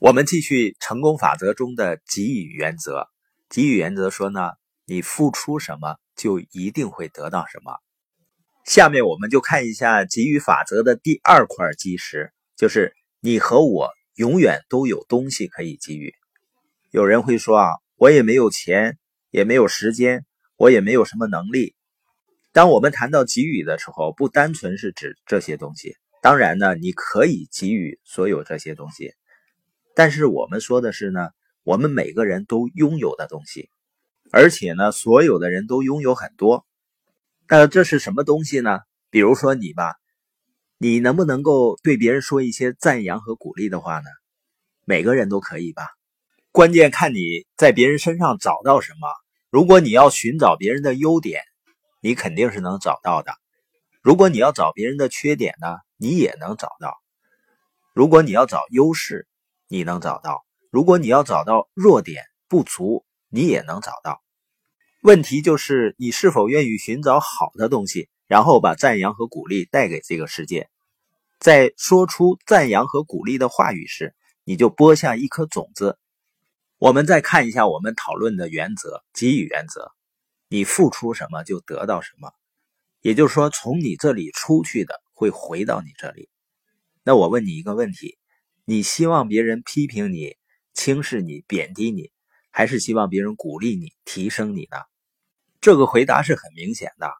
我们继续成功法则中的给予原则。给予原则说呢，你付出什么，就一定会得到什么。下面我们就看一下给予法则的第二块基石，就是你和我永远都有东西可以给予。有人会说啊，我也没有钱，也没有时间，我也没有什么能力。当我们谈到给予的时候，不单纯是指这些东西。当然呢，你可以给予所有这些东西。但是我们说的是呢，我们每个人都拥有的东西，而且呢，所有的人都拥有很多。那这是什么东西呢？比如说你吧，你能不能够对别人说一些赞扬和鼓励的话呢？每个人都可以吧。关键看你在别人身上找到什么。如果你要寻找别人的优点，你肯定是能找到的；如果你要找别人的缺点呢，你也能找到；如果你要找优势，你能找到，如果你要找到弱点不足，你也能找到。问题就是你是否愿意寻找好的东西，然后把赞扬和鼓励带给这个世界。在说出赞扬和鼓励的话语时，你就播下一颗种子。我们再看一下我们讨论的原则——给予原则。你付出什么就得到什么，也就是说，从你这里出去的会回到你这里。那我问你一个问题。你希望别人批评你、轻视你、贬低你，还是希望别人鼓励你、提升你呢？这个回答是很明显的。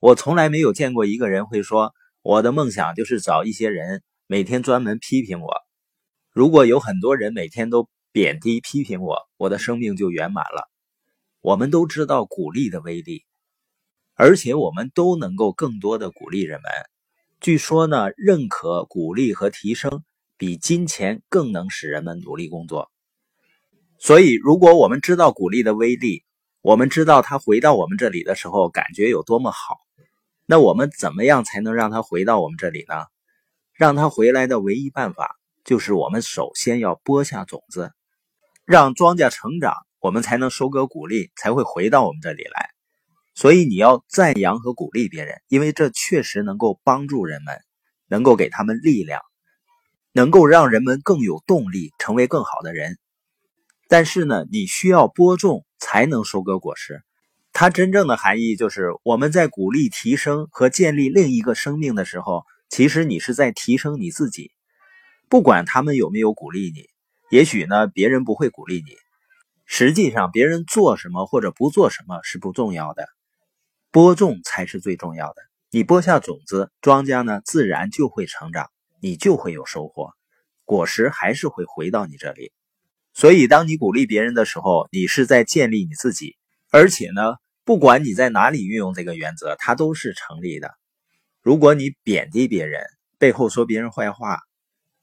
我从来没有见过一个人会说：“我的梦想就是找一些人每天专门批评我。如果有很多人每天都贬低、批评我，我的生命就圆满了。”我们都知道鼓励的威力，而且我们都能够更多的鼓励人们。据说呢，认可、鼓励和提升。比金钱更能使人们努力工作。所以，如果我们知道鼓励的威力，我们知道他回到我们这里的时候感觉有多么好，那我们怎么样才能让他回到我们这里呢？让他回来的唯一办法就是我们首先要播下种子，让庄稼成长，我们才能收割鼓励，才会回到我们这里来。所以，你要赞扬和鼓励别人，因为这确实能够帮助人们，能够给他们力量。能够让人们更有动力成为更好的人，但是呢，你需要播种才能收割果实。它真正的含义就是，我们在鼓励、提升和建立另一个生命的时候，其实你是在提升你自己。不管他们有没有鼓励你，也许呢，别人不会鼓励你。实际上，别人做什么或者不做什么是不重要的，播种才是最重要的。你播下种子，庄稼呢，自然就会成长。你就会有收获，果实还是会回到你这里。所以，当你鼓励别人的时候，你是在建立你自己。而且呢，不管你在哪里运用这个原则，它都是成立的。如果你贬低别人，背后说别人坏话，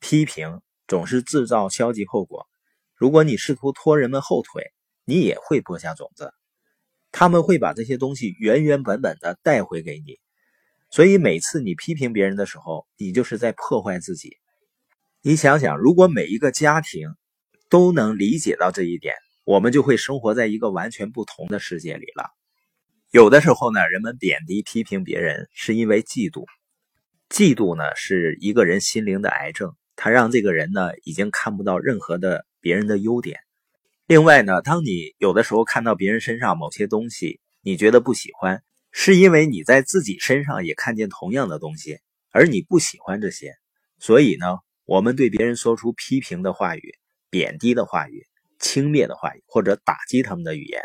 批评总是制造消极后果。如果你试图拖人们后腿，你也会播下种子，他们会把这些东西原原本本的带回给你。所以每次你批评别人的时候，你就是在破坏自己。你想想，如果每一个家庭都能理解到这一点，我们就会生活在一个完全不同的世界里了。有的时候呢，人们贬低批评别人是因为嫉妒，嫉妒呢是一个人心灵的癌症，它让这个人呢已经看不到任何的别人的优点。另外呢，当你有的时候看到别人身上某些东西，你觉得不喜欢。是因为你在自己身上也看见同样的东西，而你不喜欢这些，所以呢，我们对别人说出批评的话语、贬低的话语、轻蔑的话语或者打击他们的语言，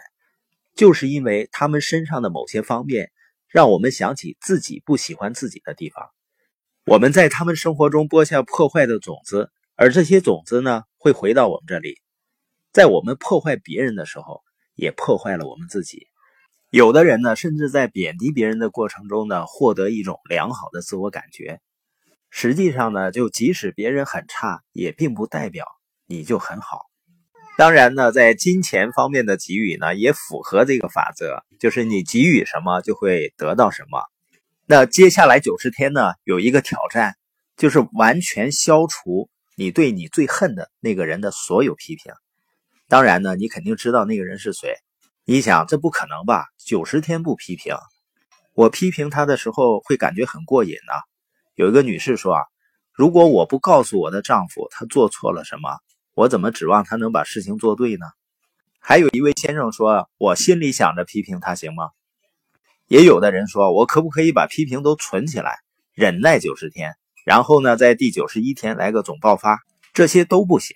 就是因为他们身上的某些方面让我们想起自己不喜欢自己的地方。我们在他们生活中播下破坏的种子，而这些种子呢，会回到我们这里，在我们破坏别人的时候，也破坏了我们自己。有的人呢，甚至在贬低别人的过程中呢，获得一种良好的自我感觉。实际上呢，就即使别人很差，也并不代表你就很好。当然呢，在金钱方面的给予呢，也符合这个法则，就是你给予什么就会得到什么。那接下来九十天呢，有一个挑战，就是完全消除你对你最恨的那个人的所有批评。当然呢，你肯定知道那个人是谁。你想这不可能吧？九十天不批评，我批评他的时候会感觉很过瘾呢。有一个女士说啊，如果我不告诉我的丈夫他做错了什么，我怎么指望他能把事情做对呢？还有一位先生说：“我心里想着批评他行吗？”也有的人说：“我可不可以把批评都存起来，忍耐九十天，然后呢，在第九十一天来个总爆发？”这些都不行，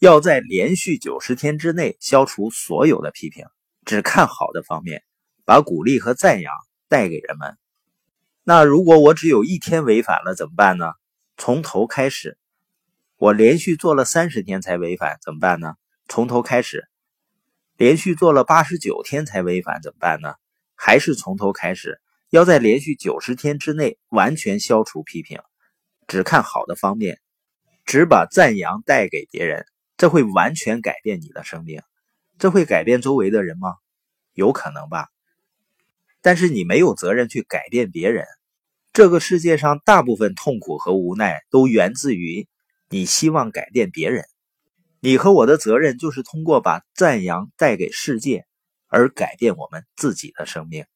要在连续九十天之内消除所有的批评，只看好的方面，把鼓励和赞扬带给人们。那如果我只有一天违反了怎么办呢？从头开始。我连续做了三十天才违反怎么办呢？从头开始，连续做了八十九天才违反怎么办呢？还是从头开始，要在连续九十天之内完全消除批评，只看好的方面，只把赞扬带给别人，这会完全改变你的生命。这会改变周围的人吗？有可能吧。但是你没有责任去改变别人。这个世界上大部分痛苦和无奈都源自于。你希望改变别人，你和我的责任就是通过把赞扬带给世界，而改变我们自己的生命。